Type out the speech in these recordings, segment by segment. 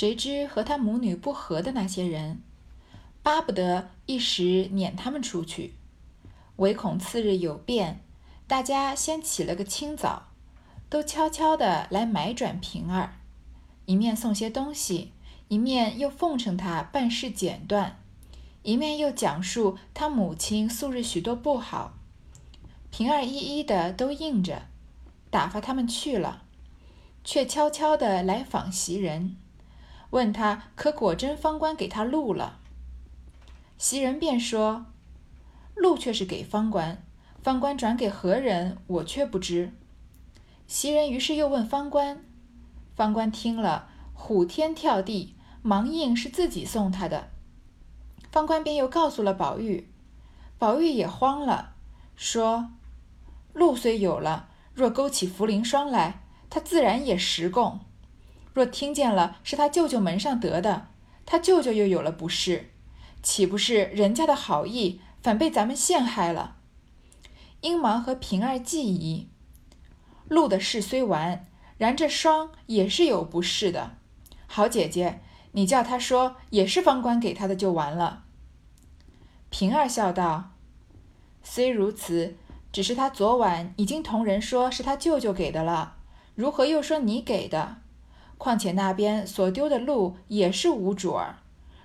谁知和他母女不和的那些人，巴不得一时撵他们出去，唯恐次日有变，大家先起了个清早，都悄悄地来买转平儿，一面送些东西，一面又奉承他办事简断，一面又讲述他母亲素日许多不好，平儿一一的都应着，打发他们去了，却悄悄地来访袭人。问他可果真方官给他录了？袭人便说：“录却是给方官，方官转给何人，我却不知。”袭人于是又问方官，方官听了，虎天跳地，忙应是自己送他的。方官便又告诉了宝玉，宝玉也慌了，说：“禄虽有了，若勾起茯苓霜来，他自然也实供。”若听见了是他舅舅门上得的，他舅舅又有了不是，岂不是人家的好意反被咱们陷害了？英忙和平儿计疑，路的事虽完，然这霜也是有不是的。好姐姐，你叫他说也是方官给他的就完了。平儿笑道：“虽如此，只是他昨晚已经同人说是他舅舅给的了，如何又说你给的？”况且那边所丢的鹿也是无主儿，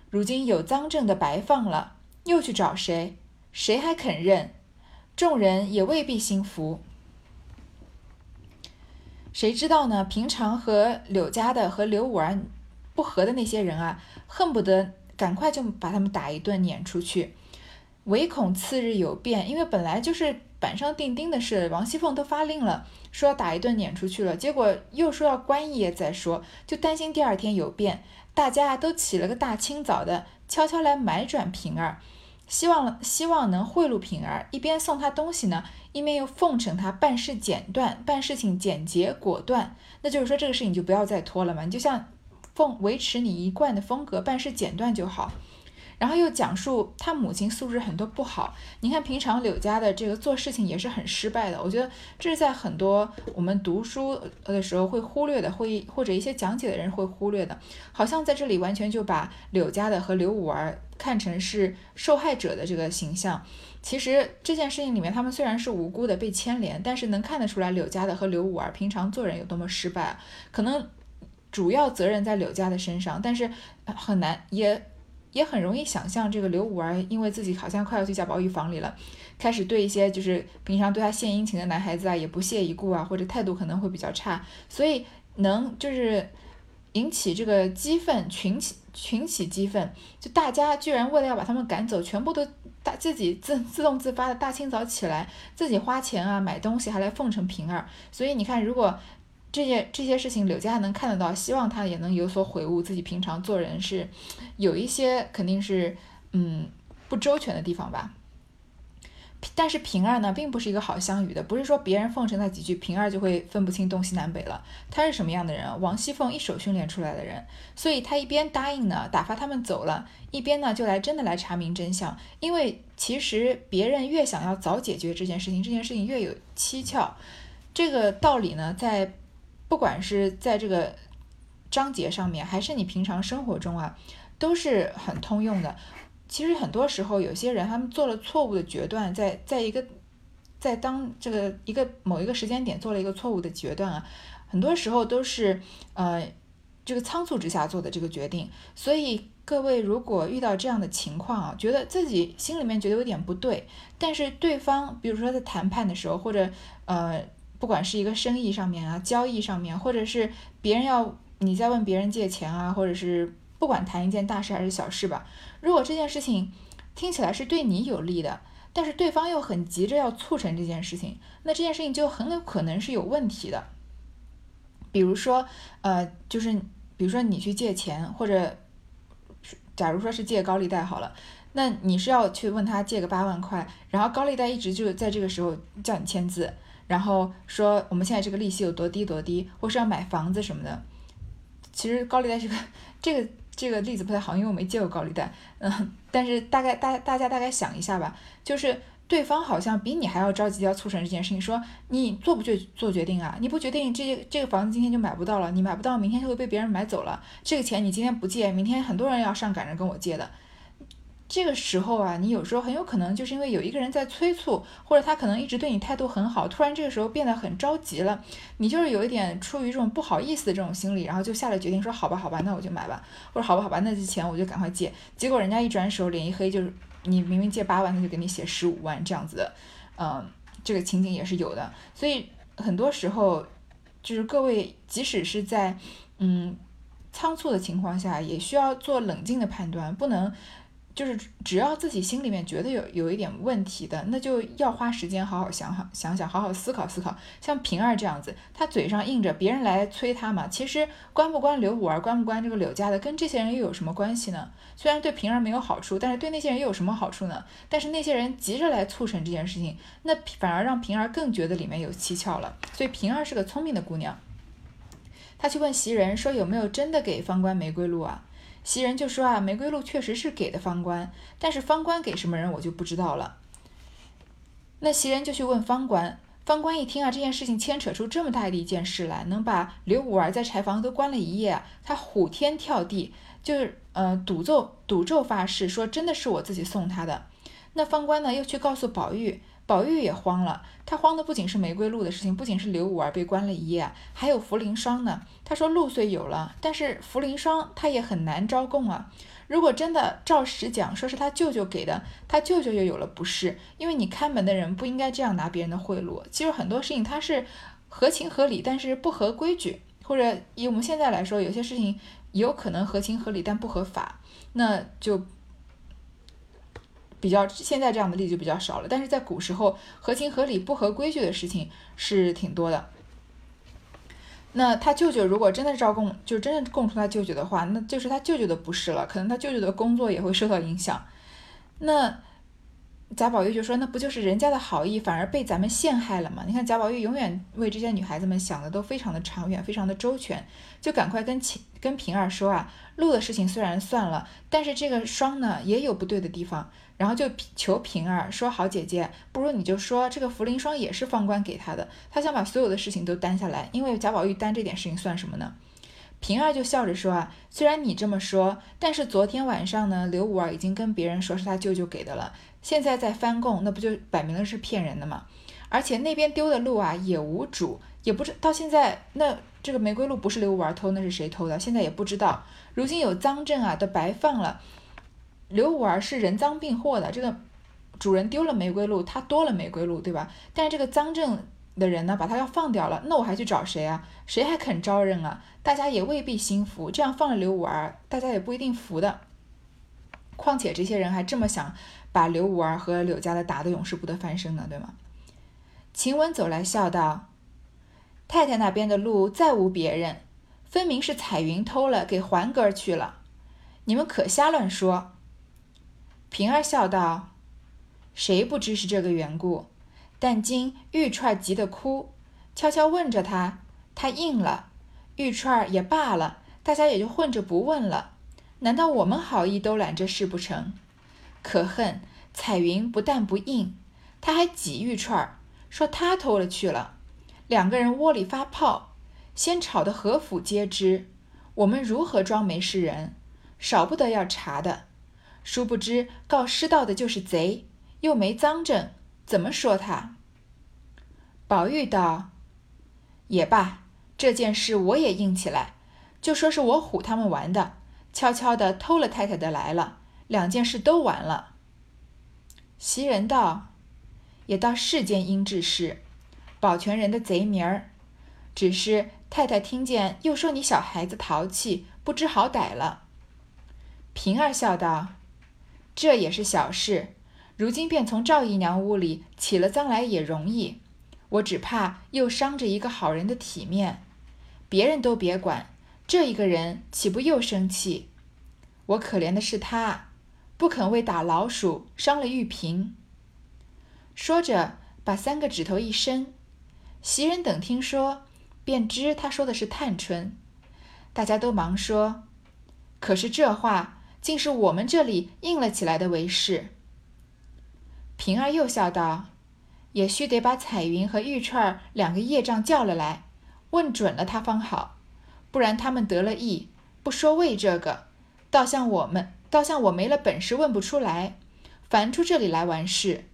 如今有赃证的白放了，又去找谁？谁还肯认？众人也未必心服。谁知道呢？平常和柳家的和刘五儿不和的那些人啊，恨不得赶快就把他们打一顿撵出去，唯恐次日有变，因为本来就是板上钉钉的事，王熙凤都发令了。说要打一顿撵出去了，结果又说要关一夜再说，就担心第二天有变，大家都起了个大清早的，悄悄来买转平儿，希望希望能贿赂平儿，一边送他东西呢，一面又奉承他办事简断，办事情简洁果断。那就是说这个事情就不要再拖了嘛，你就像奉维持你一贯的风格，办事简断就好。然后又讲述他母亲素质很多不好，你看平常柳家的这个做事情也是很失败的。我觉得这是在很多我们读书的时候会忽略的，会或者一些讲解的人会忽略的。好像在这里完全就把柳家的和刘五儿看成是受害者的这个形象。其实这件事情里面，他们虽然是无辜的被牵连，但是能看得出来柳家的和刘五儿平常做人有多么失败。可能主要责任在柳家的身上，但是很难也。也很容易想象，这个刘五儿因为自己好像快要去贾宝玉房里了，开始对一些就是平常对他献殷勤的男孩子啊，也不屑一顾啊，或者态度可能会比较差，所以能就是引起这个激愤，群起群起激愤，就大家居然为了要把他们赶走，全部都大自己自自动自发的大清早起来，自己花钱啊买东西，还来奉承平儿，所以你看如果。这些这些事情，柳家能看得到，希望他也能有所悔悟，自己平常做人是有一些肯定是嗯不周全的地方吧。但是平儿呢，并不是一个好相与的，不是说别人奉承他几句，平儿就会分不清东西南北了。他是什么样的人？王熙凤一手训练出来的人，所以他一边答应呢，打发他们走了，一边呢就来真的来查明真相。因为其实别人越想要早解决这件事情，这件事情越有蹊跷。这个道理呢，在。不管是在这个章节上面，还是你平常生活中啊，都是很通用的。其实很多时候，有些人他们做了错误的决断，在在一个在当这个一个某一个时间点做了一个错误的决断啊，很多时候都是呃这个仓促之下做的这个决定。所以各位如果遇到这样的情况啊，觉得自己心里面觉得有点不对，但是对方比如说在谈判的时候，或者呃。不管是一个生意上面啊，交易上面，或者是别人要你在问别人借钱啊，或者是不管谈一件大事还是小事吧，如果这件事情听起来是对你有利的，但是对方又很急着要促成这件事情，那这件事情就很有可能是有问题的。比如说，呃，就是比如说你去借钱，或者假如说是借高利贷好了，那你是要去问他借个八万块，然后高利贷一直就在这个时候叫你签字。然后说我们现在这个利息有多低多低，或是要买房子什么的。其实高利贷这个这个这个例子不太好，因为我没借过高利贷。嗯，但是大概大大家大概想一下吧，就是对方好像比你还要着急要促成这件事情，说你做不决做决定啊？你不决定，这这个房子今天就买不到了，你买不到，明天就会被别人买走了。这个钱你今天不借，明天很多人要上赶着跟我借的。这个时候啊，你有时候很有可能就是因为有一个人在催促，或者他可能一直对你态度很好，突然这个时候变得很着急了，你就是有一点出于这种不好意思的这种心理，然后就下了决定说好吧好吧，那我就买吧，或者好吧好吧，那这钱我就赶快借。结果人家一转手脸一黑，就是你明明借八万，他就给你写十五万这样子的，嗯，这个情景也是有的。所以很多时候就是各位即使是在嗯仓促的情况下，也需要做冷静的判断，不能。就是只要自己心里面觉得有有一点问题的，那就要花时间好好想想想想，好好思考思考。像平儿这样子，他嘴上硬着别人来催他嘛，其实关不关刘五儿，关不关这个柳家的，跟这些人又有什么关系呢？虽然对平儿没有好处，但是对那些人又有什么好处呢？但是那些人急着来促成这件事情，那反而让平儿更觉得里面有蹊跷了。所以平儿是个聪明的姑娘，她去问袭人说有没有真的给方官玫瑰露啊？袭人就说啊，玫瑰露确实是给的方官，但是方官给什么人我就不知道了。那袭人就去问方官，方官一听啊，这件事情牵扯出这么大的一件事来，能把刘五儿在柴房都关了一夜，他虎天跳地，就是呃赌咒赌咒发誓说真的是我自己送他的。那方官呢又去告诉宝玉。宝玉也慌了，他慌的不仅是玫瑰露的事情，不仅是刘五儿被关了一夜，还有茯苓霜呢。他说露虽有了，但是茯苓霜他也很难招供啊。如果真的照实讲，说是他舅舅给的，他舅舅又有了不是，因为你看门的人不应该这样拿别人的贿赂。其实很多事情他是合情合理，但是不合规矩，或者以我们现在来说，有些事情有可能合情合理，但不合法，那就。比较现在这样的例子就比较少了，但是在古时候合情合理不合规矩的事情是挺多的。那他舅舅如果真的招供，就真的供出他舅舅的话，那就是他舅舅的不是了，可能他舅舅的工作也会受到影响。那贾宝玉就说：“那不就是人家的好意，反而被咱们陷害了吗？”你看贾宝玉永远为这些女孩子们想的都非常的长远，非常的周全，就赶快跟秦跟平儿说啊，路的事情虽然算了，但是这个霜呢也有不对的地方。然后就求平儿说：“好姐姐，不如你就说这个茯苓霜也是方官给他的，他想把所有的事情都担下来，因为贾宝玉担这点事情算什么呢？”平儿就笑着说：“啊，虽然你这么说，但是昨天晚上呢，刘五儿已经跟别人说是他舅舅给的了，现在在翻供，那不就摆明了是骗人的吗？而且那边丢的鹿啊也无主，也不知到现在那这个玫瑰露不是刘五儿偷，那是谁偷的？现在也不知道。如今有赃证啊，都白放了。”刘五儿是人赃并获的，这个主人丢了玫瑰露，他多了玫瑰露，对吧？但是这个赃证的人呢，把他要放掉了，那我还去找谁啊？谁还肯招认啊？大家也未必心服，这样放了刘五儿，大家也不一定服的。况且这些人还这么想把刘五儿和柳家的打得永世不得翻身呢，对吗？晴雯走来笑道：“太太那边的路再无别人，分明是彩云偷了，给环哥去了，你们可瞎乱说。”平儿笑道：“谁不知是这个缘故？但今玉串急得哭，悄悄问着他，他应了。玉串也罢了，大家也就混着不问了。难道我们好意都揽这事不成？可恨彩云不但不应，他还挤玉串，说他偷了去了。两个人窝里发泡，先吵得何府皆知。我们如何装没事人？少不得要查的。”殊不知告失道的就是贼，又没赃证，怎么说他？宝玉道：“也罢，这件事我也硬起来，就说是我唬他们玩的，悄悄的偷了太太的来了，两件事都完了。”袭人道：“也倒是件应治事，保全人的贼名儿，只是太太听见又说你小孩子淘气，不知好歹了。”平儿笑道。这也是小事，如今便从赵姨娘屋里起了赃来也容易。我只怕又伤着一个好人的体面，别人都别管，这一个人岂不又生气？我可怜的是他，不肯为打老鼠伤了玉瓶。说着，把三个指头一伸。袭人等听说，便知他说的是探春，大家都忙说：“可是这话。”竟是我们这里硬了起来的为是。平儿又笑道：“也须得把彩云和玉串两个业障叫了来，问准了他方好，不然他们得了意，不说为这个，倒像我们，倒像我没了本事问不出来，烦出这里来完事。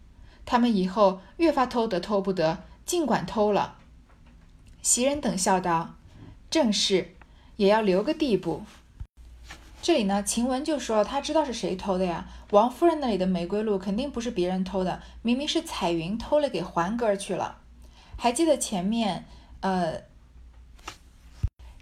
他们以后越发偷得偷不得，尽管偷了。”袭人等笑道：“正是，也要留个地步。”这里呢，晴雯就说她知道是谁偷的呀？王夫人那里的玫瑰露肯定不是别人偷的，明明是彩云偷了给环哥去了。还记得前面，呃，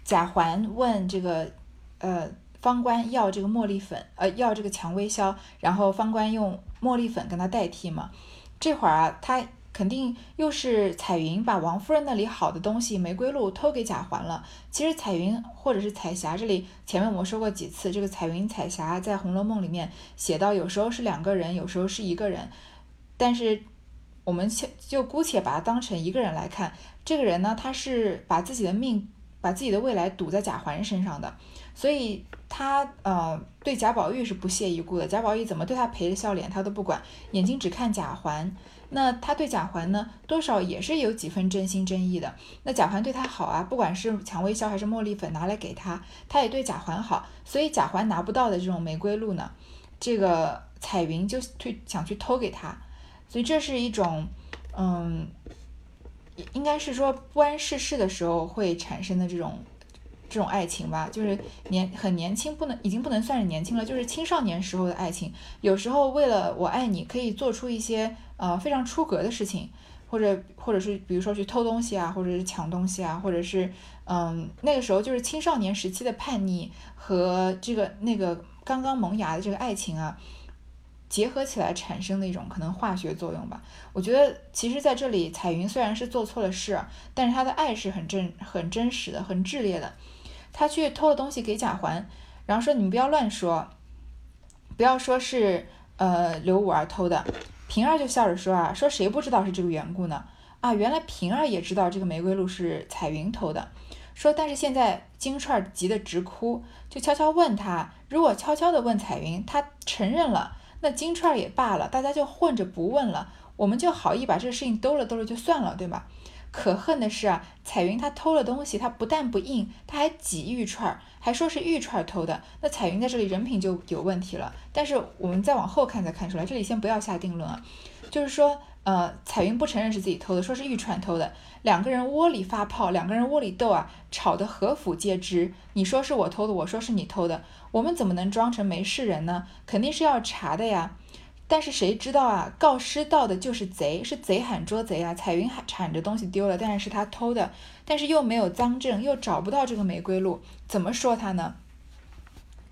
贾环问这个，呃，方官要这个茉莉粉，呃，要这个蔷薇销，然后方官用茉莉粉跟他代替嘛？这会儿啊，他。肯定又是彩云把王夫人那里好的东西玫瑰露偷给贾环了。其实彩云或者是彩霞这里，前面我们说过几次，这个彩云彩霞在《红楼梦》里面写到，有时候是两个人，有时候是一个人。但是我们就就姑且把它当成一个人来看。这个人呢，他是把自己的命、把自己的未来赌在贾环身上的，所以他呃对贾宝玉是不屑一顾的。贾宝玉怎么对他陪着笑脸，他都不管，眼睛只看贾环。那他对贾环呢，多少也是有几分真心真意的。那贾环对他好啊，不管是蔷薇销还是茉莉粉拿来给他，他也对贾环好。所以贾环拿不到的这种玫瑰露呢，这个彩云就去想去偷给他。所以这是一种，嗯，应该是说不谙世事的时候会产生的这种。这种爱情吧，就是年很年轻，不能已经不能算是年轻了，就是青少年时候的爱情。有时候为了我爱你，可以做出一些呃非常出格的事情，或者或者是比如说去偷东西啊，或者是抢东西啊，或者是嗯那个时候就是青少年时期的叛逆和这个那个刚刚萌芽的这个爱情啊结合起来产生的一种可能化学作用吧。我觉得其实在这里彩云虽然是做错了事，但是她的爱是很真很真实的，很炽烈的。他去偷了东西给贾环，然后说：“你们不要乱说，不要说是呃刘五儿偷的。”平儿就笑着说：“啊，说谁不知道是这个缘故呢？啊，原来平儿也知道这个玫瑰露是彩云偷的。说但是现在金钏急得直哭，就悄悄问他，如果悄悄的问彩云，他承认了，那金钏也罢了，大家就混着不问了，我们就好意把这个事情兜了兜了就算了，对吧？”可恨的是啊，彩云她偷了东西，她不但不应，她还挤玉串儿，还说是玉串儿偷的。那彩云在这里人品就有问题了。但是我们再往后看才看出来，这里先不要下定论啊。就是说，呃，彩云不承认是自己偷的，说是玉串偷的。两个人窝里发炮，两个人窝里斗啊，吵得何府皆知。你说是我偷的，我说是你偷的，我们怎么能装成没事人呢？肯定是要查的呀。但是谁知道啊？告失盗的就是贼，是贼喊捉贼啊！彩云喊铲着东西丢了，但是是他偷的，但是又没有赃证，又找不到这个玫瑰露，怎么说他呢？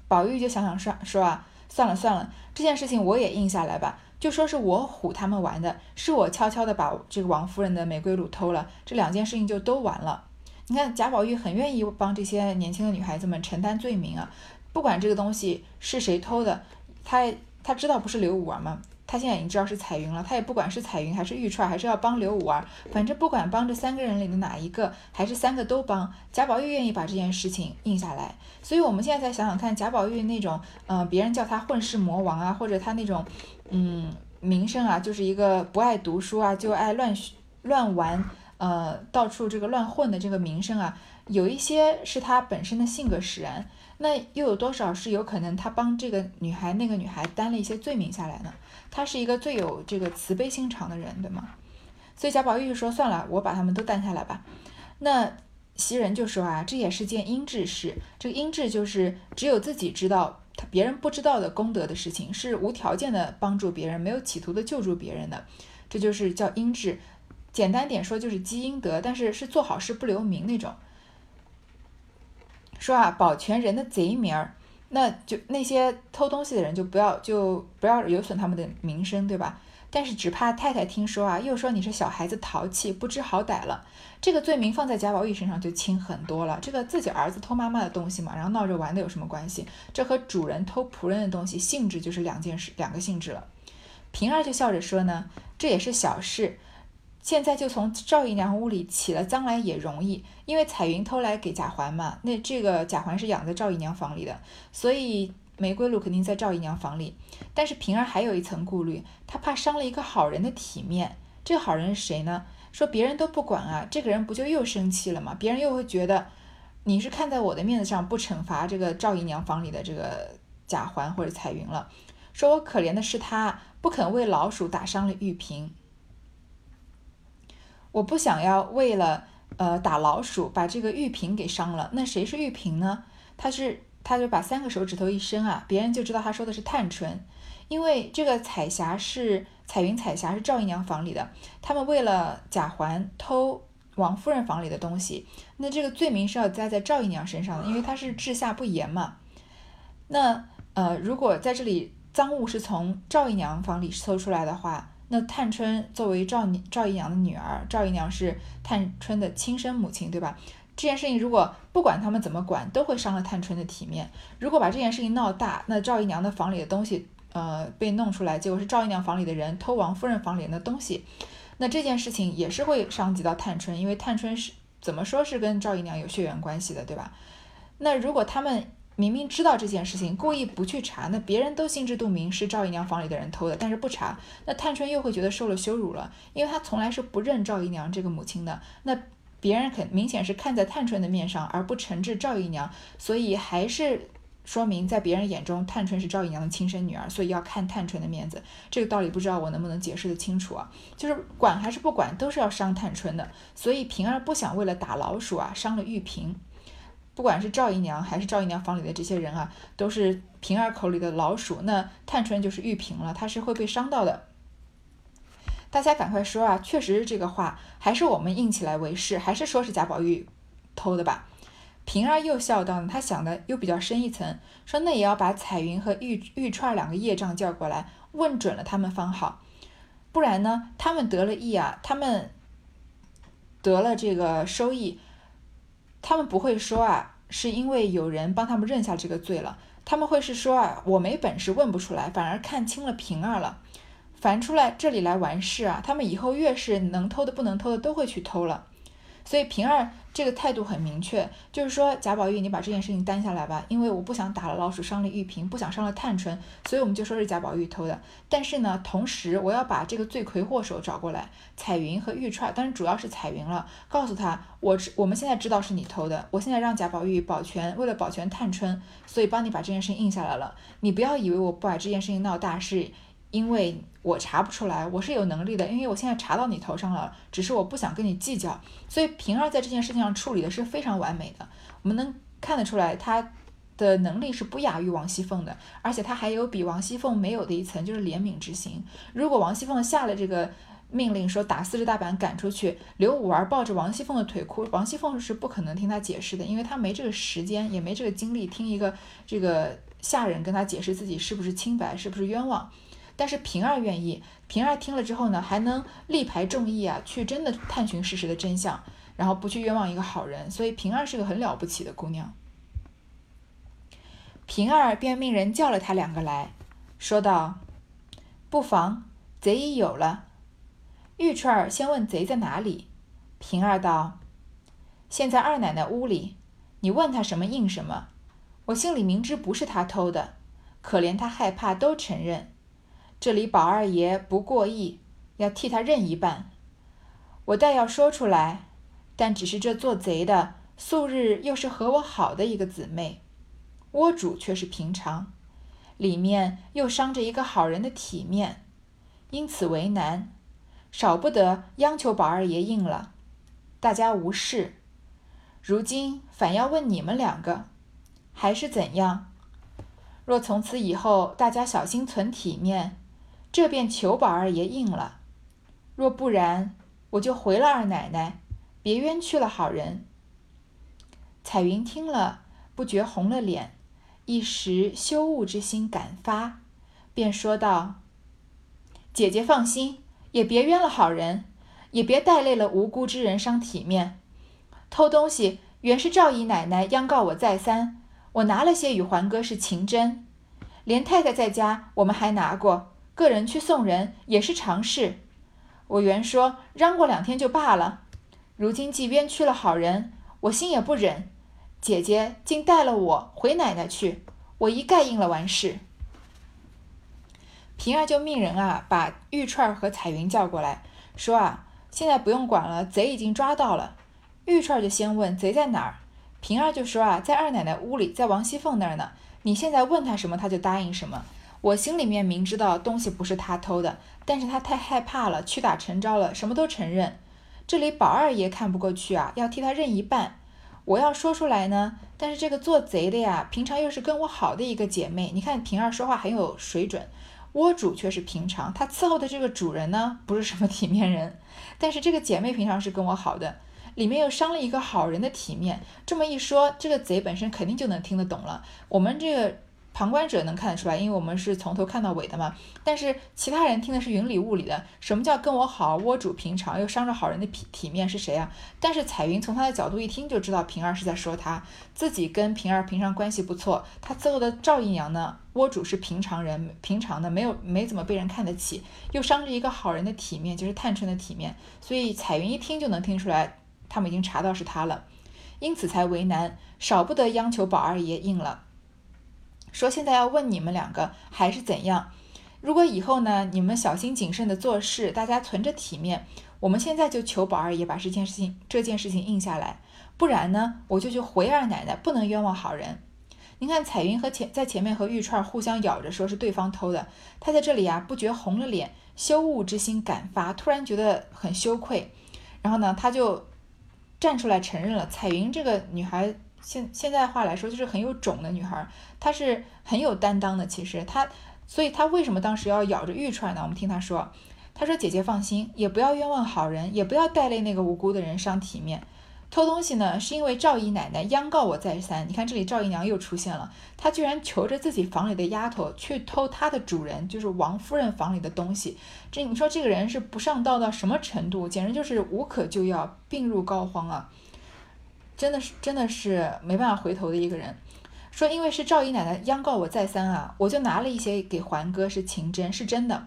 宝玉就想想说说啊，算了算了，这件事情我也应下来吧，就说是我唬他们玩的，是我悄悄的把这个王夫人的玫瑰露偷了，这两件事情就都完了。你看贾宝玉很愿意帮这些年轻的女孩子们承担罪名啊，不管这个东西是谁偷的，他。他知道不是刘五儿吗？他现在已经知道是彩云了。他也不管是彩云还是玉钏，还是要帮刘五儿，反正不管帮这三个人里的哪一个，还是三个都帮。贾宝玉愿意把这件事情应下来，所以我们现在再想想看，贾宝玉那种，嗯，别人叫他混世魔王啊，或者他那种，嗯，名声啊，就是一个不爱读书啊，就爱乱乱玩，呃，到处这个乱混的这个名声啊，有一些是他本身的性格使然。那又有多少是有可能他帮这个女孩那个女孩担了一些罪名下来呢？他是一个最有这个慈悲心肠的人，对吗？所以贾宝玉说：“算了，我把他们都担下来吧。”那袭人就说：“啊，这也是件阴质事。这个阴质就是只有自己知道，他别人不知道的功德的事情，是无条件的帮助别人，没有企图的救助别人的，这就是叫阴质。简单点说就是积阴德，但是是做好事不留名那种。”说啊，保全人的贼名儿，那就那些偷东西的人就不要就不要有损他们的名声，对吧？但是只怕太太听说啊，又说你是小孩子淘气，不知好歹了。这个罪名放在贾宝玉身上就轻很多了。这个自己儿子偷妈妈的东西嘛，然后闹着玩的有什么关系？这和主人偷仆人的东西性质就是两件事，两个性质了。平儿就笑着说呢，这也是小事。现在就从赵姨娘屋里起了将来也容易，因为彩云偷来给贾环嘛，那这个贾环是养在赵姨娘房里的，所以玫瑰露肯定在赵姨娘房里，但是平儿还有一层顾虑，她怕伤了一个好人的体面。这个好人是谁呢？说别人都不管啊，这个人不就又生气了吗？别人又会觉得你是看在我的面子上不惩罚这个赵姨娘房里的这个贾环或者彩云了。说我可怜的是他不肯为老鼠打伤了玉瓶，我不想要为了呃打老鼠把这个玉瓶给伤了。那谁是玉瓶呢？他是他就把三个手指头一伸啊，别人就知道他说的是探春，因为这个彩霞是。彩云、彩霞是赵姨娘房里的，他们为了贾环偷王夫人房里的东西，那这个罪名是要加在赵姨娘身上的，因为她是治下不严嘛。那呃，如果在这里赃物是从赵姨娘房里搜出来的话，那探春作为赵赵姨娘的女儿，赵姨娘是探春的亲生母亲，对吧？这件事情如果不管他们怎么管，都会伤了探春的体面。如果把这件事情闹大，那赵姨娘的房里的东西。呃，被弄出来，结果是赵姨娘房里的人偷王夫人房里的东西，那这件事情也是会伤及到探春，因为探春是怎么说是跟赵姨娘有血缘关系的，对吧？那如果他们明明知道这件事情，故意不去查，那别人都心知肚明是赵姨娘房里的人偷的，但是不查，那探春又会觉得受了羞辱了，因为她从来是不认赵姨娘这个母亲的，那别人肯明显是看在探春的面上，而不惩治赵姨娘，所以还是。说明在别人眼中，探春是赵姨娘的亲生女儿，所以要看探春的面子。这个道理不知道我能不能解释得清楚啊？就是管还是不管，都是要伤探春的。所以平儿不想为了打老鼠啊，伤了玉萍。不管是赵姨娘还是赵姨娘房里的这些人啊，都是平儿口里的老鼠。那探春就是玉萍了，她是会被伤到的。大家赶快说啊！确实是这个话，还是我们硬起来为是，还是说是贾宝玉偷的吧？平儿又笑道：“呢，他想的又比较深一层，说那也要把彩云和玉玉串两个业障叫过来，问准了他们方好，不然呢，他们得了益啊，他们得了这个收益，他们不会说啊，是因为有人帮他们认下这个罪了，他们会是说啊，我没本事问不出来，反而看清了平儿了，凡出来这里来完事啊，他们以后越是能偷的不能偷的都会去偷了。”所以平儿这个态度很明确，就是说贾宝玉，你把这件事情担下来吧，因为我不想打了老鼠伤了玉萍，不想伤了探春，所以我们就说是贾宝玉偷的。但是呢，同时我要把这个罪魁祸首找过来，彩云和玉串，但是主要是彩云了，告诉他我我们现在知道是你偷的，我现在让贾宝玉保全，为了保全探春，所以帮你把这件事情印下来了。你不要以为我不把这件事情闹大是。因为我查不出来，我是有能力的，因为我现在查到你头上了，只是我不想跟你计较，所以平儿在这件事情上处理的是非常完美的。我们能看得出来，他的能力是不亚于王熙凤的，而且他还有比王熙凤没有的一层，就是怜悯之心。如果王熙凤下了这个命令，说打四十大板赶出去，刘五儿抱着王熙凤的腿哭，王熙凤是不可能听他解释的，因为他没这个时间，也没这个精力听一个这个下人跟他解释自己是不是清白，是不是冤枉。但是平儿愿意，平儿听了之后呢，还能力排众议啊，去真的探寻事实的真相，然后不去冤枉一个好人，所以平儿是个很了不起的姑娘。平儿便命人叫了他两个来，说道：“不妨，贼已有了。”玉钏儿先问贼在哪里，平儿道：“现在二奶奶屋里，你问他什么应什么。我心里明知不是他偷的，可怜他害怕，都承认。”这里宝二爷不过意，要替他认一半。我倒要说出来，但只是这做贼的素日又是和我好的一个姊妹，窝主却是平常，里面又伤着一个好人的体面，因此为难，少不得央求宝二爷应了。大家无事，如今反要问你们两个，还是怎样？若从此以后大家小心存体面。这便求宝二爷应了，若不然，我就回了二奶奶，别冤屈了好人。彩云听了，不觉红了脸，一时羞恶之心感发，便说道：“姐姐放心，也别冤了好人，也别带累了无辜之人，伤体面。偷东西原是赵姨奶奶央告我再三，我拿了些与环哥是情真，连太太在家，我们还拿过。”个人去送人也是常事，我原说嚷过两天就罢了，如今既冤屈了好人，我心也不忍。姐姐竟带了我回奶奶去，我一概应了完事。平儿就命人啊，把玉串和彩云叫过来，说啊，现在不用管了，贼已经抓到了。玉串就先问贼在哪儿，平儿就说啊，在二奶奶屋里，在王熙凤那儿呢。你现在问他什么，他就答应什么。我心里面明知道东西不是他偷的，但是他太害怕了，屈打成招了，什么都承认。这里宝二爷看不过去啊，要替他认一半。我要说出来呢，但是这个做贼的呀，平常又是跟我好的一个姐妹，你看平儿说话很有水准。窝主却是平常，他伺候的这个主人呢，不是什么体面人。但是这个姐妹平常是跟我好的，里面又伤了一个好人的体面。这么一说，这个贼本身肯定就能听得懂了。我们这个。旁观者能看得出来，因为我们是从头看到尾的嘛。但是其他人听的是云里雾里的。什么叫跟我好，窝主平常又伤着好人的体体面是谁啊？但是彩云从他的角度一听就知道平儿是在说他自己跟平儿平常关系不错。他伺候的赵姨娘呢，窝主是平常人，平常的没有没怎么被人看得起，又伤着一个好人的体面，就是探春的体面。所以彩云一听就能听出来，他们已经查到是他了，因此才为难，少不得央求宝二爷应了。说现在要问你们两个还是怎样？如果以后呢，你们小心谨慎的做事，大家存着体面，我们现在就求宝二爷把这件事情这件事情应下来，不然呢，我就去回二奶奶，不能冤枉好人。您看彩云和前在前面和玉串互相咬着，说是对方偷的，他在这里啊，不觉红了脸，羞恶之心感发，突然觉得很羞愧，然后呢，他就站出来承认了。彩云这个女孩。现现在话来说，就是很有种的女孩，她是很有担当的。其实她，所以她为什么当时要咬着玉串呢？我们听她说，她说：“姐姐放心，也不要冤枉好人，也不要带累那个无辜的人伤体面。偷东西呢，是因为赵姨奶奶央告我再三。你看这里赵姨娘又出现了，她居然求着自己房里的丫头去偷她的主人，就是王夫人房里的东西。这你说这个人是不上道到什么程度？简直就是无可救药，病入膏肓啊！”真的是真的是没办法回头的一个人，说因为是赵姨奶奶央告我再三啊，我就拿了一些给环哥，是情真，是真的。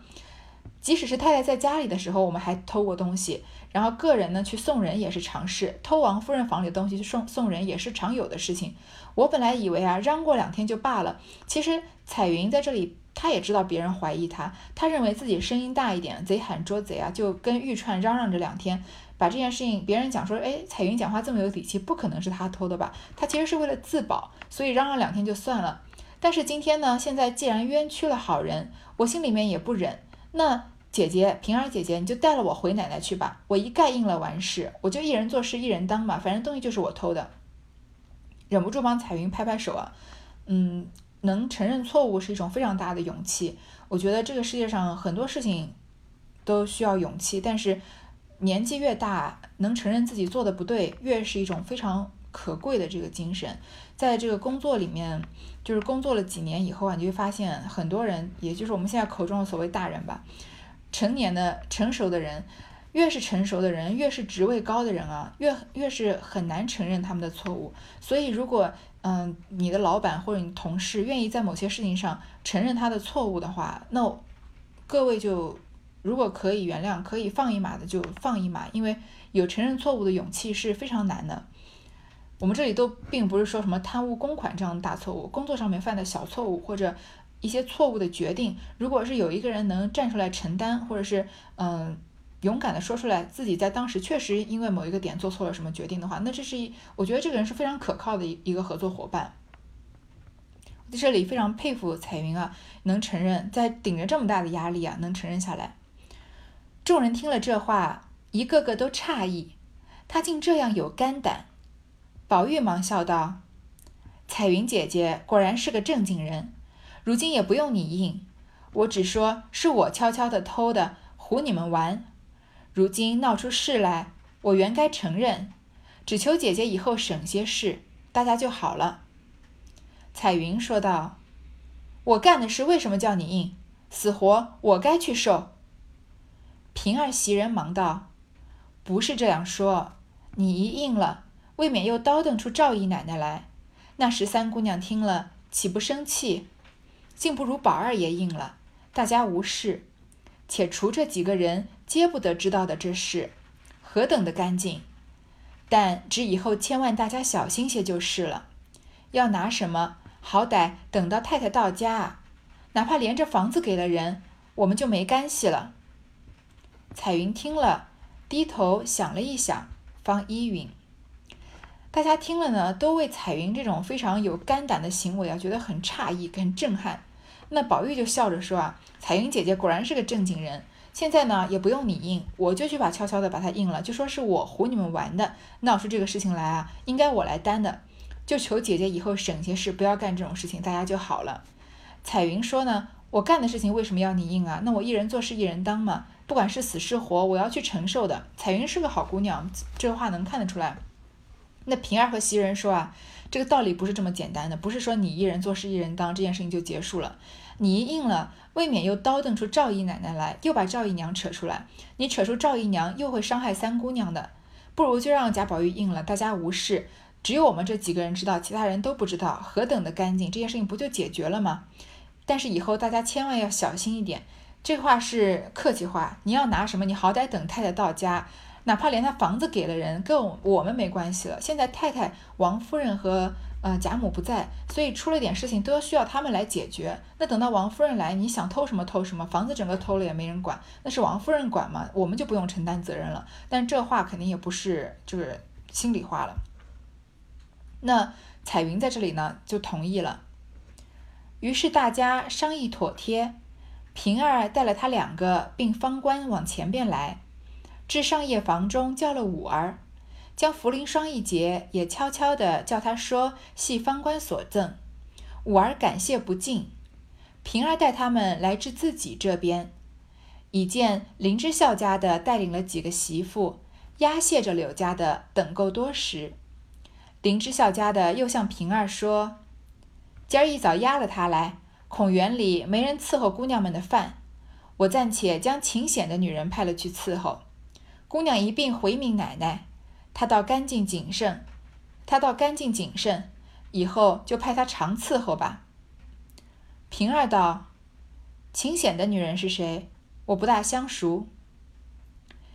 即使是太太在家里的时候，我们还偷过东西，然后个人呢去送人也是常事，偷王夫人房里的东西去送送人也是常有的事情。我本来以为啊，嚷过两天就罢了，其实彩云在这里，她也知道别人怀疑她，她认为自己声音大一点，贼喊捉贼啊，就跟玉串嚷嚷着两天。把这件事情别人讲说，哎，彩云讲话这么有底气，不可能是他偷的吧？他其实是为了自保，所以嚷嚷两天就算了。但是今天呢，现在既然冤屈了好人，我心里面也不忍。那姐姐平儿姐姐，你就带了我回奶奶去吧，我一概应了完事，我就一人做事一人当嘛，反正东西就是我偷的。忍不住帮彩云拍拍手啊，嗯，能承认错误是一种非常大的勇气。我觉得这个世界上很多事情都需要勇气，但是。年纪越大，能承认自己做的不对，越是一种非常可贵的这个精神。在这个工作里面，就是工作了几年以后啊，你就会发现很多人，也就是我们现在口中的所谓大人吧，成年的成熟的人，越是成熟的人，越是职位高的人啊，越越是很难承认他们的错误。所以，如果嗯，你的老板或者你同事愿意在某些事情上承认他的错误的话，那各位就。如果可以原谅，可以放一马的就放一马，因为有承认错误的勇气是非常难的。我们这里都并不是说什么贪污公款这样的大错误，工作上面犯的小错误或者一些错误的决定，如果是有一个人能站出来承担，或者是嗯勇敢的说出来自己在当时确实因为某一个点做错了什么决定的话，那这是一我觉得这个人是非常可靠的一一个合作伙伴。在这里非常佩服彩云啊，能承认在顶着这么大的压力啊，能承认下来。众人听了这话，一个个都诧异，他竟这样有肝胆。宝玉忙笑道：“彩云姐姐果然是个正经人，如今也不用你应，我只说是我悄悄的偷的，唬你们玩。如今闹出事来，我原该承认，只求姐姐以后省些事，大家就好了。”彩云说道：“我干的事为什么叫你应？死活我该去受。”平儿袭人忙道：“不是这样说，你一应了，未免又叨叨出赵姨奶奶来。那时三姑娘听了，岂不生气？竟不如宝二爷应了，大家无事。且除这几个人皆不得知道的这事，何等的干净！但只以后千万大家小心些就是了。要拿什么，好歹等到太太到家，哪怕连着房子给了人，我们就没干系了。”彩云听了，低头想了一想，方依允。大家听了呢，都为彩云这种非常有肝胆的行为啊，觉得很诧异、很震撼。那宝玉就笑着说啊：“彩云姐姐果然是个正经人。现在呢，也不用你应，我就去把悄悄的把它应了，就说是我唬你们玩的。闹出这个事情来啊，应该我来担的。就求姐姐以后省些事，不要干这种事情，大家就好了。”彩云说呢：“我干的事情为什么要你应啊？那我一人做事一人当嘛，不管是死是活，我要去承受的。”彩云是个好姑娘，这话能看得出来。那平儿和袭人说啊，这个道理不是这么简单的，不是说你一人做事一人当这件事情就结束了。你一应了，未免又叨瞪出赵姨奶奶来，又把赵姨娘扯出来。你扯出赵姨娘，又会伤害三姑娘的。不如就让贾宝玉应了，大家无事，只有我们这几个人知道，其他人都不知道，何等的干净，这件事情不就解决了吗？但是以后大家千万要小心一点，这话是客气话，你要拿什么？你好歹等太太到家。哪怕连他房子给了人，跟我们没关系了。现在太太、王夫人和呃贾母不在，所以出了点事情都要需要他们来解决。那等到王夫人来，你想偷什么偷什么，房子整个偷了也没人管，那是王夫人管嘛，我们就不用承担责任了。但这话肯定也不是就是心里话了。那彩云在这里呢就同意了，于是大家商议妥帖，平儿带了他两个并方官往前边来。至上夜房中叫了五儿，将茯苓霜一节也悄悄地叫他说系方官所赠。五儿感谢不尽。平儿带他们来至自己这边，已见林之孝家的带领了几个媳妇押解着柳家的等够多时。林之孝家的又向平儿说：“今儿一早押了他来，恐园里没人伺候姑娘们的饭，我暂且将秦显的女人派了去伺候。”姑娘一并回禀奶奶，她倒干净谨慎，她倒干净谨慎，以后就派她常伺候吧。平儿道：“秦显的女人是谁？我不大相熟。”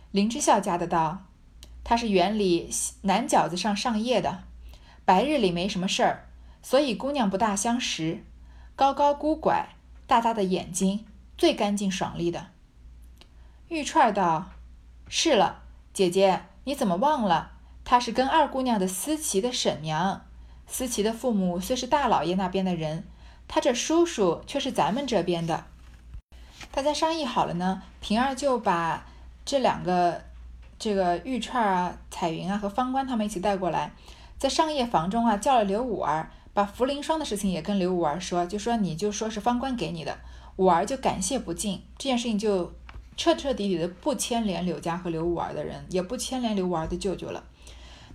林之孝家的道：“她是园里南角子上上夜的，白日里没什么事儿，所以姑娘不大相识。高高孤拐，大大的眼睛，最干净爽利的。”玉串道。是了，姐姐，你怎么忘了？她是跟二姑娘的思琪的婶娘。思琪的父母虽是大老爷那边的人，他这叔叔却是咱们这边的。大家商议好了呢，平儿就把这两个这个玉串啊、彩云啊和方官他们一起带过来，在上夜房中啊叫了刘五儿，把茯苓霜的事情也跟刘五儿说，就说你就说是方官给你的，五儿就感谢不尽，这件事情就。彻彻底底的不牵连柳家和刘五儿的人，也不牵连刘五儿的舅舅了。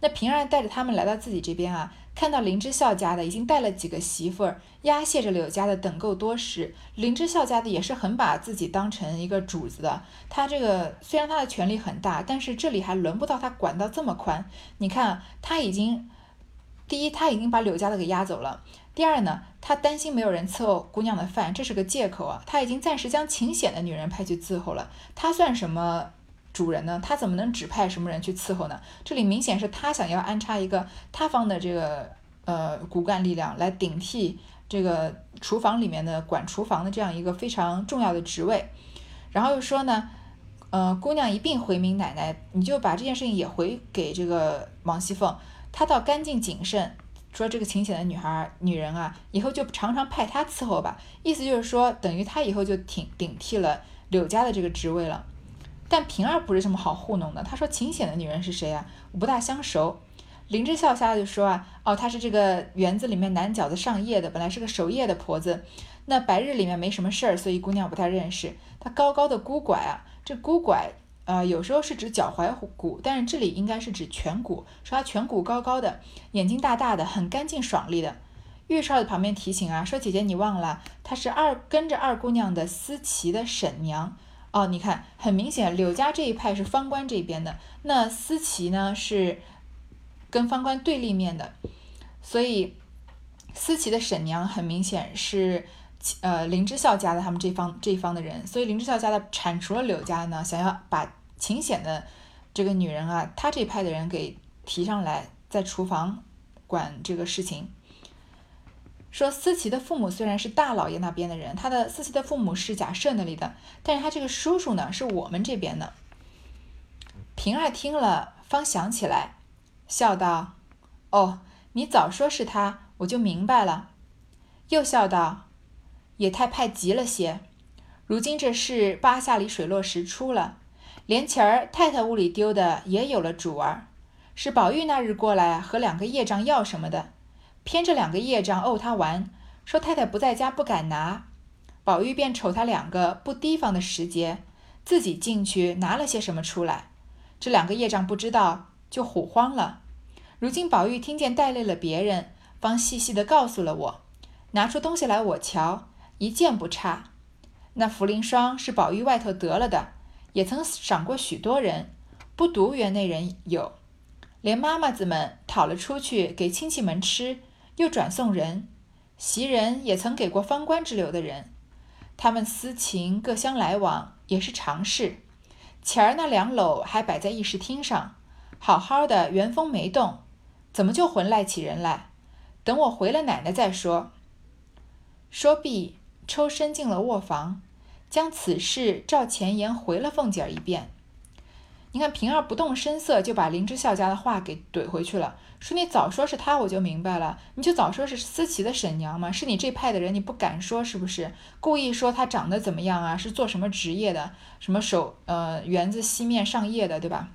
那平儿带着他们来到自己这边啊，看到林之孝家的已经带了几个媳妇儿押解着柳家的等够多时。林之孝家的也是很把自己当成一个主子的，他这个虽然他的权力很大，但是这里还轮不到他管到这么宽。你看他已经，第一他已经把柳家的给押走了。第二呢，他担心没有人伺候姑娘的饭，这是个借口啊。他已经暂时将秦显的女人派去伺候了，他算什么主人呢？他怎么能指派什么人去伺候呢？这里明显是他想要安插一个他方的这个呃骨干力量来顶替这个厨房里面的管厨房的这样一个非常重要的职位。然后又说呢，呃，姑娘一并回明奶奶，你就把这件事情也回给这个王熙凤，他倒干净谨慎。说这个勤显的女孩、女人啊，以后就常常派她伺候吧。意思就是说，等于她以后就顶顶替了柳家的这个职位了。但平儿不是这么好糊弄的。她说勤显的女人是谁啊？我不大相熟。林之孝下来就说啊，哦，她是这个园子里面南角子上夜的，本来是个守夜的婆子。那白日里面没什么事儿，所以姑娘不太认识。她高高的孤拐啊，这孤拐。呃，有时候是指脚踝骨，但是这里应该是指颧骨。说他颧骨高高的，眼睛大大的，很干净爽利的。玉少的旁边提醒啊，说姐姐你忘了，她是二跟着二姑娘的思琪的婶娘。哦，你看，很明显柳家这一派是方官这边的，那思琪呢是跟方官对立面的，所以思琪的婶娘很明显是。呃，林之孝家的他们这方这一方的人，所以林之孝家的铲除了柳家呢，想要把秦显的这个女人啊，他这一派的人给提上来，在厨房管这个事情。说思琪的父母虽然是大老爷那边的人，他的思琪的父母是贾赦那里的，但是他这个叔叔呢是我们这边的。平儿听了，方想起来，笑道：“哦，你早说是他，我就明白了。”又笑道：“也太派急了些。如今这事八下里水落石出了，连前儿太太屋里丢的也有了主儿，是宝玉那日过来和两个业障要什么的。”偏这两个业障怄他玩，说太太不在家不敢拿，宝玉便瞅他两个不提防的时节，自己进去拿了些什么出来，这两个业障不知道就唬慌了。如今宝玉听见带累了别人，方细细的告诉了我，拿出东西来我瞧，一件不差。那茯苓霜是宝玉外头得了的，也曾赏过许多人，不独园内人有，连妈妈子们讨了出去给亲戚们吃。又转送人，袭人也曾给过方官之流的人，他们私情各相来往，也是常事。前儿那两篓还摆在议事厅上，好好的原封没动，怎么就混赖起人来？等我回了奶奶再说。说毕，抽身进了卧房，将此事照前言回了凤姐儿一遍。你看平儿不动声色，就把林之孝家的话给怼回去了。说你早说是他，我就明白了。你就早说是思琪的婶娘嘛，是你这派的人，你不敢说是不是？故意说他长得怎么样啊？是做什么职业的？什么手呃园子西面上夜的，对吧？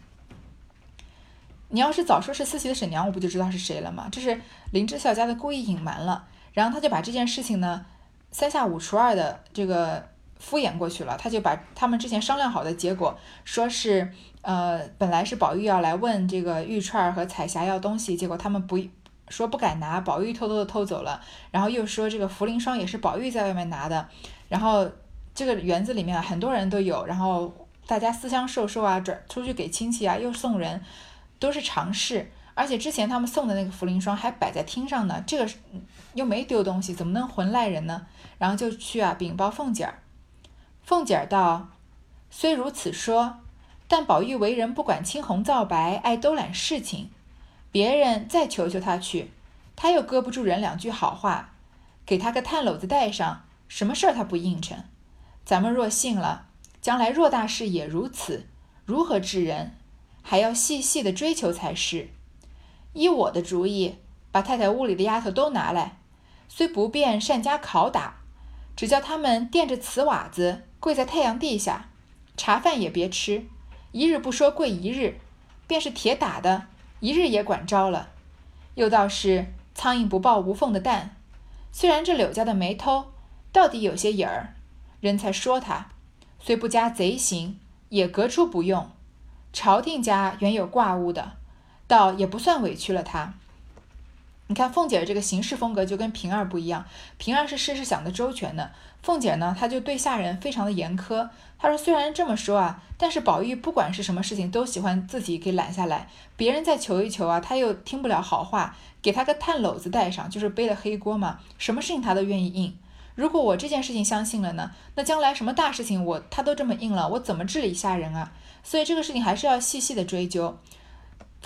你要是早说是思琪的婶娘，我不就知道是谁了吗？这是林之孝家的故意隐瞒了，然后他就把这件事情呢三下五除二的这个敷衍过去了。他就把他们之前商量好的结果说是。呃，本来是宝玉要来问这个玉钏和彩霞要东西，结果他们不说不敢拿，宝玉偷偷的偷走了。然后又说这个茯苓霜也是宝玉在外面拿的。然后这个园子里面很多人都有，然后大家私相授受啊，转出去给亲戚啊，又送人，都是常事。而且之前他们送的那个茯苓霜还摆在厅上呢，这个又没丢东西，怎么能混赖人呢？然后就去啊禀报凤姐儿。凤姐儿道：“虽如此说。”但宝玉为人不管青红皂白，爱兜揽事情。别人再求求他去，他又搁不住人两句好话，给他个炭篓子带上，什么事儿他不应承。咱们若信了，将来若大事也如此，如何治人？还要细细的追求才是。依我的主意，把太太屋里的丫头都拿来，虽不便善加拷打，只叫他们垫着瓷瓦子跪在太阳地下，茶饭也别吃。一日不说跪一日，便是铁打的，一日也管招了。又道是苍蝇不抱无缝的蛋。虽然这柳家的没偷，到底有些影儿，人才说他，虽不加贼行，也革出不用。朝廷家原有挂物的，倒也不算委屈了他。你看凤姐这个行事风格就跟平儿不一样，平儿是事事想得周全的，凤姐呢，她就对下人非常的严苛。她说虽然这么说啊，但是宝玉不管是什么事情都喜欢自己给揽下来，别人再求一求啊，他又听不了好话，给他个炭篓子带上，就是背了黑锅嘛，什么事情他都愿意应。如果我这件事情相信了呢，那将来什么大事情我他都这么应了，我怎么治理下人啊？所以这个事情还是要细细的追究。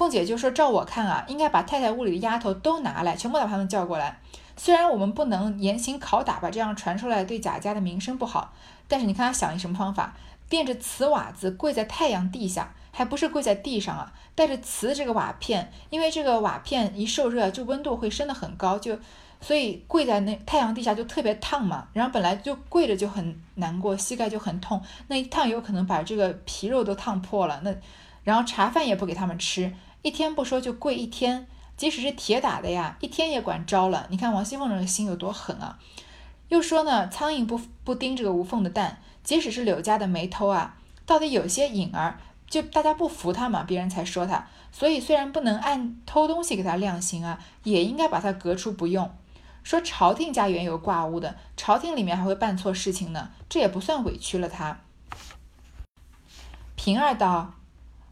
凤姐就说：“照我看啊，应该把太太屋里的丫头都拿来，全部把他们叫过来。虽然我们不能严刑拷打，吧这样传出来对贾家的名声不好，但是你看他想一什么方法？垫着瓷瓦子跪在太阳地下，还不是跪在地上啊？带着瓷这个瓦片，因为这个瓦片一受热，就温度会升得很高，就所以跪在那太阳地下就特别烫嘛。然后本来就跪着就很难过，膝盖就很痛，那一烫有可能把这个皮肉都烫破了。那然后茶饭也不给他们吃。”一天不说就跪一天，即使是铁打的呀，一天也管招了。你看王熙凤这个心有多狠啊！又说呢，苍蝇不不叮这个无缝的蛋，即使是柳家的没偷啊，到底有些影儿，就大家不服他嘛，别人才说他。所以虽然不能按偷东西给他量刑啊，也应该把他革出不用。说朝廷家原有挂物的，朝廷里面还会办错事情呢，这也不算委屈了他。平儿道：“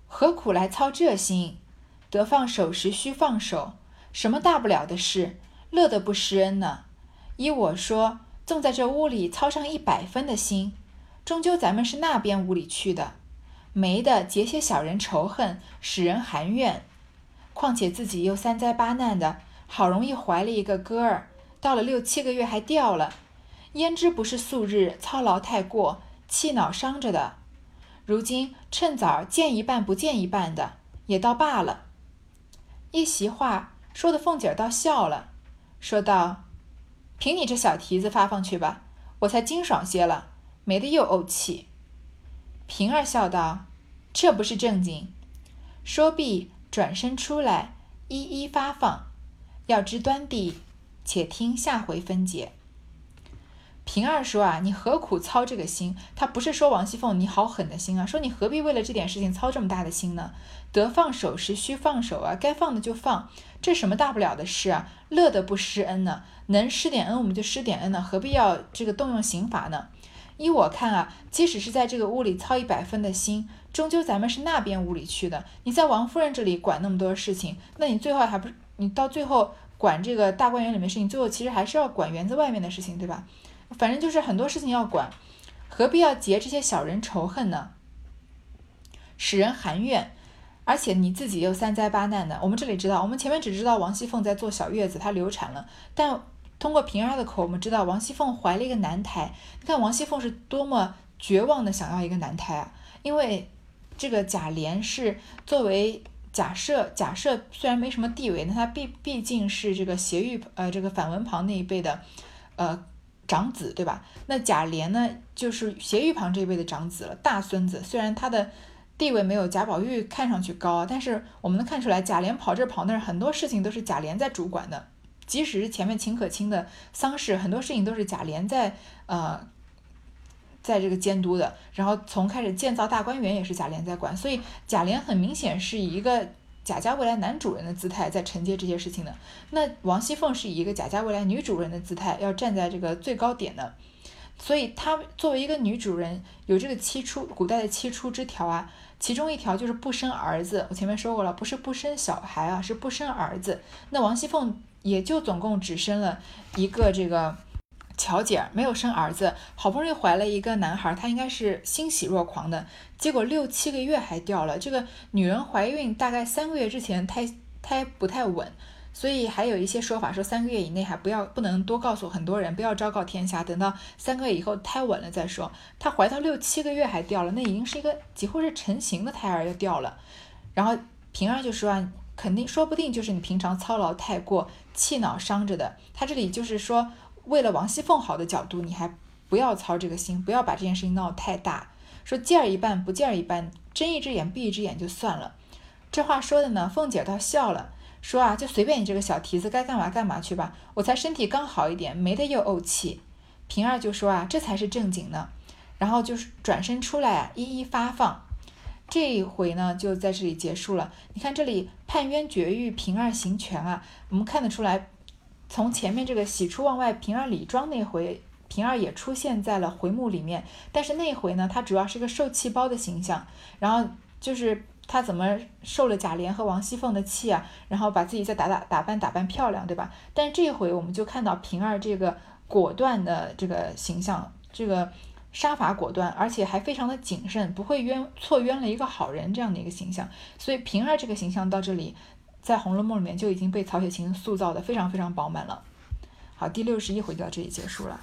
何苦来操这心？”得放手时须放手，什么大不了的事，乐得不施恩呢？依我说，纵在这屋里操上一百分的心，终究咱们是那边屋里去的，没的结些小人仇恨，使人含怨。况且自己又三灾八难的，好容易怀了一个哥儿，到了六七个月还掉了，焉知不是素日操劳太过，气恼伤着的？如今趁早见一半不见一半的，也倒罢了。一席话说的凤姐儿倒笑了，说道：“凭你这小蹄子发放去吧，我才精爽些了，没得又怄气。”平儿笑道：“这不是正经。”说毕，转身出来，一一发放。要知端地，且听下回分解。平儿说啊，你何苦操这个心？他不是说王熙凤你好狠的心啊，说你何必为了这点事情操这么大的心呢？得放手时须放手啊，该放的就放，这什么大不了的事啊？乐得不施恩呢？能施点恩我们就施点恩呢，何必要这个动用刑法呢？依我看啊，即使是在这个屋里操一百分的心，终究咱们是那边屋里去的。你在王夫人这里管那么多事情，那你最后还不是你到最后管这个大观园里面事情，最后其实还是要管园子外面的事情，对吧？反正就是很多事情要管，何必要结这些小人仇恨呢？使人含怨，而且你自己又三灾八难的。我们这里知道，我们前面只知道王熙凤在坐小月子，她流产了。但通过平儿的口，我们知道王熙凤怀了一个男胎。你看王熙凤是多么绝望的想要一个男胎啊！因为这个贾琏是作为贾赦，贾赦虽然没什么地位，但他毕毕竟是这个协玉呃这个反文旁那一辈的，呃。长子对吧？那贾琏呢，就是斜玉旁这一辈的长子了，大孙子。虽然他的地位没有贾宝玉看上去高，但是我们能看出来，贾琏跑这跑那，很多事情都是贾琏在主管的。即使是前面秦可卿的丧事，很多事情都是贾琏在呃，在这个监督的。然后从开始建造大观园也是贾琏在管，所以贾琏很明显是以一个。贾家未来男主人的姿态在承接这些事情的，那王熙凤是以一个贾家未来女主人的姿态要站在这个最高点的，所以她作为一个女主人，有这个七出古代的七出之条啊，其中一条就是不生儿子。我前面说过了，不是不生小孩啊，是不生儿子。那王熙凤也就总共只生了一个这个。巧姐儿没有生儿子，好不容易怀了一个男孩，她应该是欣喜若狂的。结果六七个月还掉了。这个女人怀孕大概三个月之前胎胎不太稳，所以还有一些说法说三个月以内还不要不能多告诉很多人，不要昭告天下，等到三个月以后胎稳了再说。她怀到六七个月还掉了，那已经是一个几乎是成型的胎儿要掉了。然后平儿就说啊，肯定说不定就是你平常操劳太过，气恼伤着的。她这里就是说。为了王熙凤好的角度，你还不要操这个心，不要把这件事情闹得太大。说见儿一半不见儿一半，睁一只眼闭一只眼就算了。这话说的呢，凤姐倒笑了，说啊，就随便你这个小蹄子，该干嘛干嘛去吧。我才身体刚好一点，没得又怄气。平儿就说啊，这才是正经呢。然后就是转身出来啊，一一发放。这一回呢，就在这里结束了。你看这里判冤绝狱，平儿行权啊，我们看得出来。从前面这个喜出望外，平儿李庄那回，平儿也出现在了回目里面。但是那回呢，她主要是个受气包的形象，然后就是她怎么受了贾琏和王熙凤的气啊，然后把自己再打打打扮打扮漂亮，对吧？但是这一回我们就看到平儿这个果断的这个形象，这个杀伐果断，而且还非常的谨慎，不会冤错冤了一个好人这样的一个形象。所以平儿这个形象到这里。在《红楼梦》里面就已经被曹雪芹塑造的非常非常饱满了。好，第六十一回就到这里结束了。